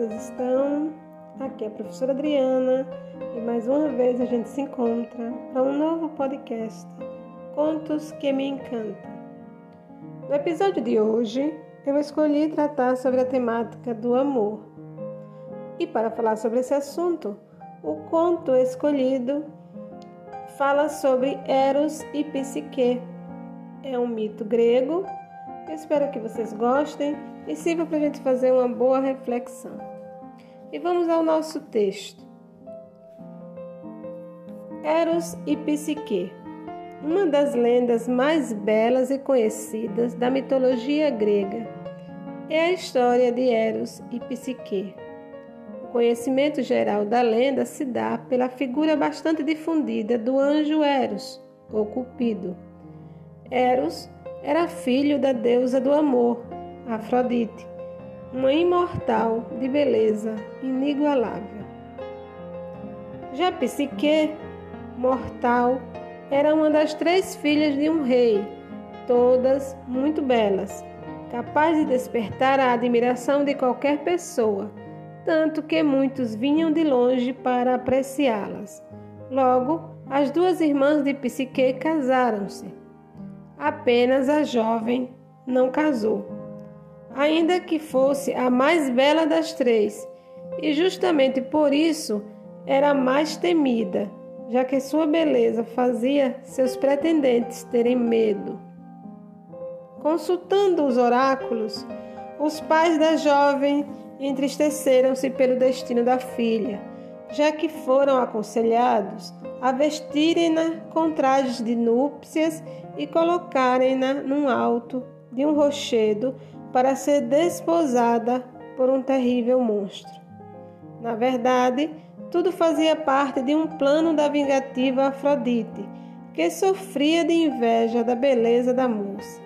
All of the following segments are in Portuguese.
Vocês estão? Aqui é a professora Adriana e mais uma vez a gente se encontra para um novo podcast Contos que me encantam. No episódio de hoje, eu escolhi tratar sobre a temática do amor. E para falar sobre esse assunto, o conto escolhido fala sobre Eros e Psique. É um mito grego. Espero que vocês gostem e sirva para a gente fazer uma boa reflexão. E vamos ao nosso texto. Eros e Psique, uma das lendas mais belas e conhecidas da mitologia grega, é a história de Eros e Psique. O conhecimento geral da lenda se dá pela figura bastante difundida do anjo Eros, ou Cupido. Eros era filho da deusa do amor, Afrodite, uma imortal de beleza inigualável. Já Psique, mortal, era uma das três filhas de um rei, todas muito belas, capaz de despertar a admiração de qualquer pessoa, tanto que muitos vinham de longe para apreciá-las. Logo, as duas irmãs de Psique casaram-se. Apenas a jovem não casou ainda que fosse a mais bela das três, e justamente por isso era a mais temida, já que sua beleza fazia seus pretendentes terem medo. Consultando os oráculos, os pais da jovem entristeceram-se pelo destino da filha, já que foram aconselhados a vestirem-na com trajes de núpcias e colocarem-na num alto de um rochedo para ser desposada por um terrível monstro. Na verdade, tudo fazia parte de um plano da vingativa Afrodite, que sofria de inveja da beleza da moça.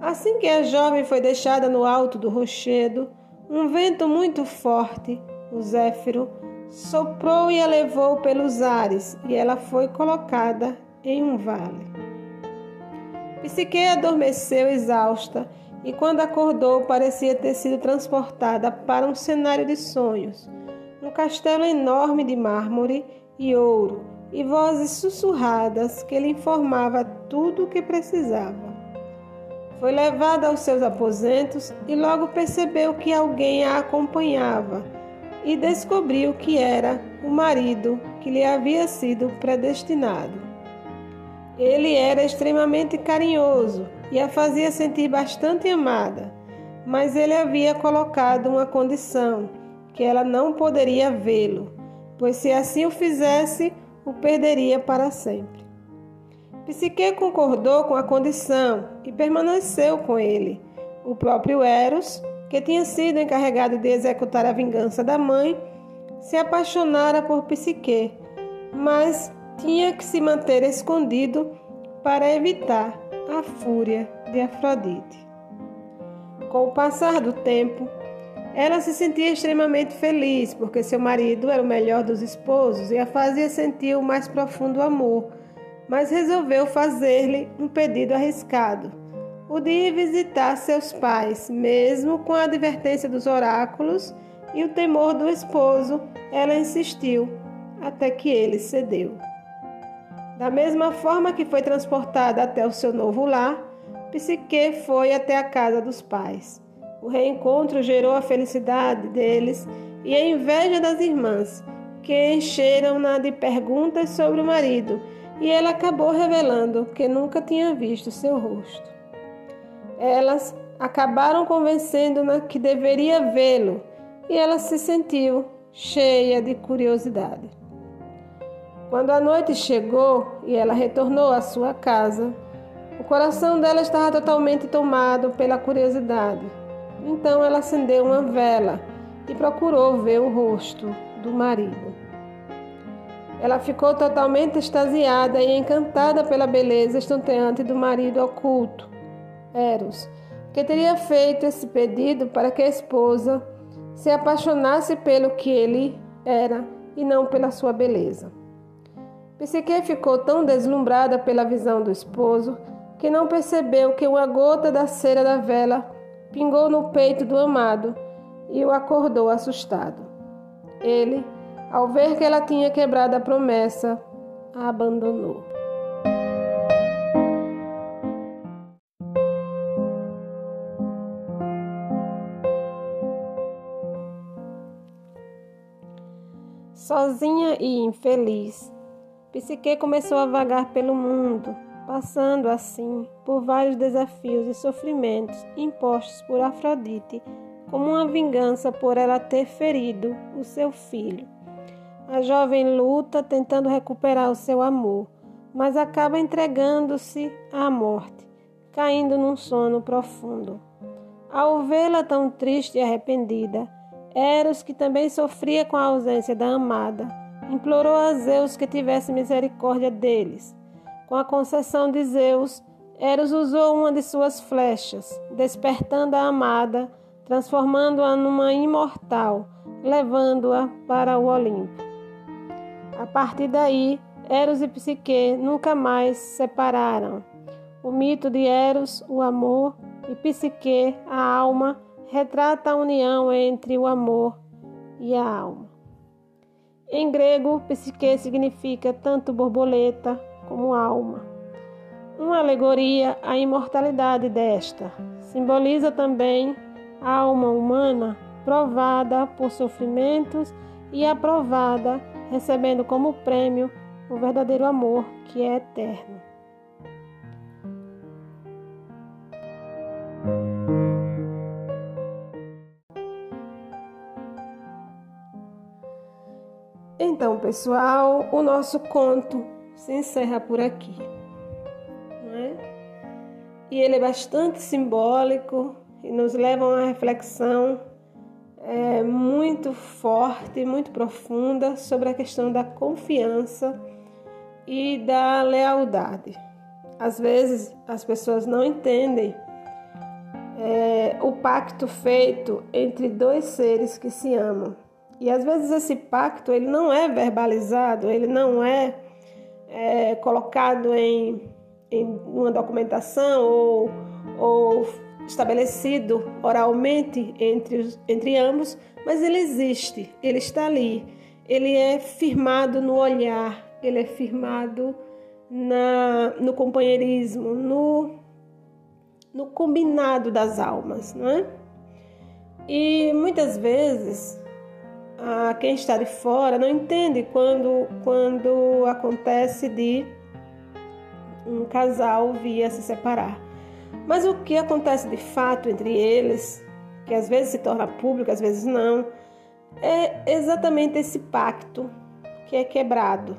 Assim que a jovem foi deixada no alto do rochedo, um vento muito forte, o Zéfiro, soprou e a levou pelos ares, e ela foi colocada em um vale. Psique adormeceu exausta e quando acordou parecia ter sido transportada para um cenário de sonhos, um castelo enorme de mármore e ouro e vozes sussurradas que lhe informava tudo o que precisava. Foi levada aos seus aposentos e logo percebeu que alguém a acompanhava e descobriu que era o marido que lhe havia sido predestinado. Ele era extremamente carinhoso e a fazia sentir bastante amada, mas ele havia colocado uma condição, que ela não poderia vê-lo, pois se assim o fizesse, o perderia para sempre. Psique concordou com a condição e permaneceu com ele. O próprio Eros, que tinha sido encarregado de executar a vingança da mãe, se apaixonara por Psique, mas tinha que se manter escondido para evitar a fúria de Afrodite. Com o passar do tempo, ela se sentia extremamente feliz porque seu marido era o melhor dos esposos e a fazia sentir o mais profundo amor, mas resolveu fazer-lhe um pedido arriscado: o de ir visitar seus pais, mesmo com a advertência dos oráculos e o temor do esposo, ela insistiu até que ele cedeu. Da mesma forma que foi transportada até o seu novo lar, Psique foi até a casa dos pais. O reencontro gerou a felicidade deles e a inveja das irmãs, que encheram-na de perguntas sobre o marido, e ela acabou revelando que nunca tinha visto seu rosto. Elas acabaram convencendo-na que deveria vê-lo, e ela se sentiu cheia de curiosidade. Quando a noite chegou e ela retornou à sua casa, o coração dela estava totalmente tomado pela curiosidade. Então ela acendeu uma vela e procurou ver o rosto do marido. Ela ficou totalmente extasiada e encantada pela beleza estonteante do marido oculto, Eros, que teria feito esse pedido para que a esposa se apaixonasse pelo que ele era e não pela sua beleza. Psique ficou tão deslumbrada pela visão do esposo que não percebeu que uma gota da cera da vela pingou no peito do amado e o acordou assustado. Ele, ao ver que ela tinha quebrado a promessa, a abandonou. Sozinha e infeliz, Psique começou a vagar pelo mundo, passando assim por vários desafios e sofrimentos impostos por Afrodite como uma vingança por ela ter ferido o seu filho. A jovem luta tentando recuperar o seu amor, mas acaba entregando-se à morte, caindo num sono profundo. Ao vê-la tão triste e arrependida, Eros, que também sofria com a ausência da amada, implorou a Zeus que tivesse misericórdia deles. Com a concessão de Zeus, Eros usou uma de suas flechas, despertando a amada, transformando-a numa imortal, levando-a para o Olimpo. A partir daí, Eros e Psique nunca mais se separaram. O mito de Eros, o amor, e Psique, a alma, retrata a união entre o amor e a alma. Em grego, psique significa tanto borboleta como alma. Uma alegoria à imortalidade desta. Simboliza também a alma humana provada por sofrimentos e aprovada, recebendo como prêmio o verdadeiro amor que é eterno. Pessoal, o nosso conto se encerra por aqui. É? E ele é bastante simbólico e nos leva a uma reflexão é, muito forte, muito profunda sobre a questão da confiança e da lealdade. Às vezes as pessoas não entendem é, o pacto feito entre dois seres que se amam. E às vezes esse pacto ele não é verbalizado, ele não é, é colocado em, em uma documentação ou, ou estabelecido oralmente entre, os, entre ambos, mas ele existe, ele está ali, ele é firmado no olhar, ele é firmado na, no companheirismo, no, no combinado das almas, não é? E muitas vezes a quem está de fora não entende quando, quando acontece de um casal vir a se separar. Mas o que acontece de fato entre eles, que às vezes se torna público, às vezes não, é exatamente esse pacto que é quebrado.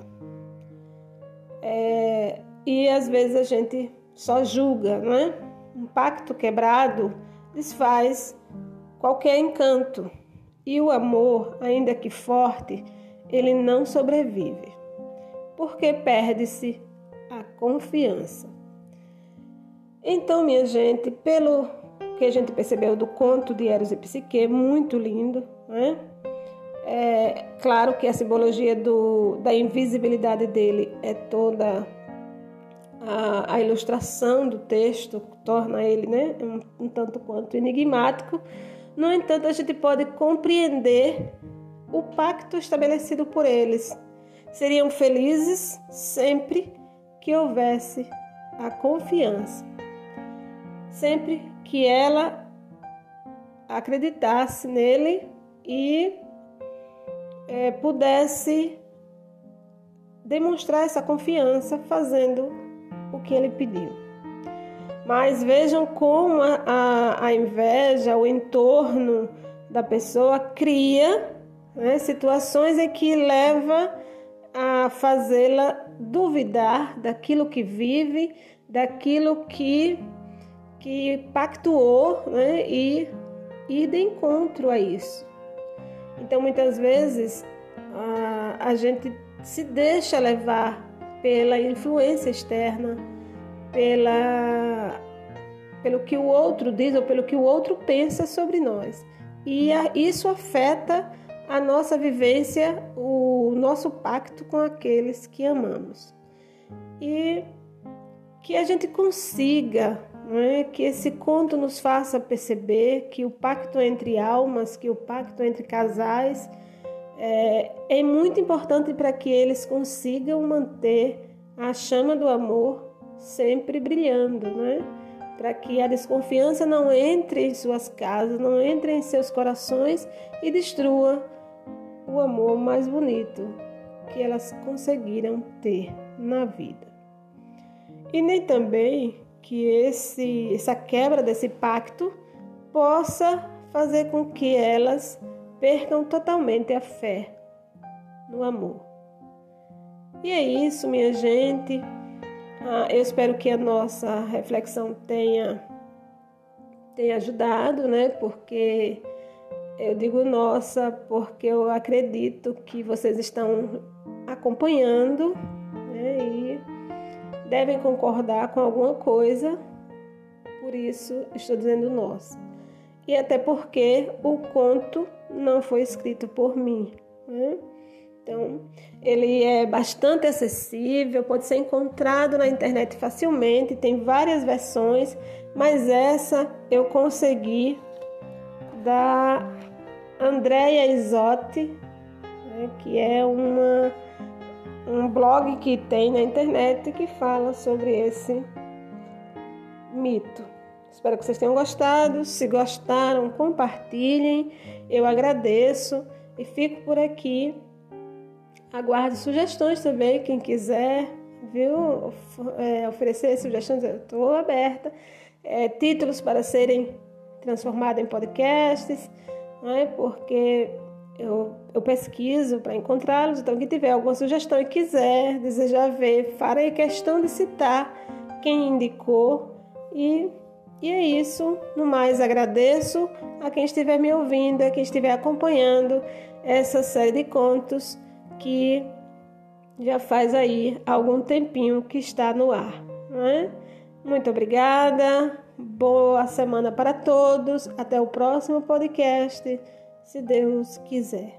É, e às vezes a gente só julga, não é? Um pacto quebrado desfaz qualquer encanto. E o amor, ainda que forte, ele não sobrevive, porque perde-se a confiança. Então, minha gente, pelo que a gente percebeu do conto de Eros e Psique, muito lindo, né? É claro que a simbologia do, da invisibilidade dele é toda a, a ilustração do texto, torna ele né, um, um tanto quanto enigmático, no entanto, a gente pode compreender o pacto estabelecido por eles. Seriam felizes sempre que houvesse a confiança, sempre que ela acreditasse nele e é, pudesse demonstrar essa confiança fazendo o que ele pediu. Mas vejam como a, a, a inveja, o entorno da pessoa cria né, situações em que leva a fazê-la duvidar daquilo que vive, daquilo que, que pactuou né, e ir de encontro a isso. Então, muitas vezes, a, a gente se deixa levar pela influência externa, pela, pelo que o outro diz ou pelo que o outro pensa sobre nós. E a, isso afeta a nossa vivência, o nosso pacto com aqueles que amamos. E que a gente consiga é? que esse conto nos faça perceber que o pacto entre almas, que o pacto entre casais é, é muito importante para que eles consigam manter a chama do amor sempre brilhando, é? para que a desconfiança não entre em suas casas, não entre em seus corações e destrua o amor mais bonito que elas conseguiram ter na vida. E nem também que esse, essa quebra desse pacto possa fazer com que elas percam totalmente a fé no amor. E é isso, minha gente. Ah, eu espero que a nossa reflexão tenha, tenha ajudado, né? Porque eu digo nossa, porque eu acredito que vocês estão acompanhando né? e devem concordar com alguma coisa, por isso estou dizendo nossa. E até porque o conto não foi escrito por mim. Né? Então, ele é bastante acessível, pode ser encontrado na internet facilmente, tem várias versões, mas essa eu consegui da Andrea Isotti, né, que é uma, um blog que tem na internet que fala sobre esse mito. Espero que vocês tenham gostado. Se gostaram, compartilhem. Eu agradeço e fico por aqui. Aguardo sugestões também, quem quiser, viu? É, oferecer sugestões, eu estou aberta. É, títulos para serem transformados em podcasts, né? porque eu, eu pesquiso para encontrá-los. Então, quem tiver alguma sugestão e quiser, desejar ver, farei questão de citar quem indicou. E, e é isso. No mais, agradeço a quem estiver me ouvindo, a quem estiver acompanhando essa série de contos que já faz aí algum tempinho que está no ar. Né? Muito obrigada, boa semana para todos, até o próximo podcast, se Deus quiser.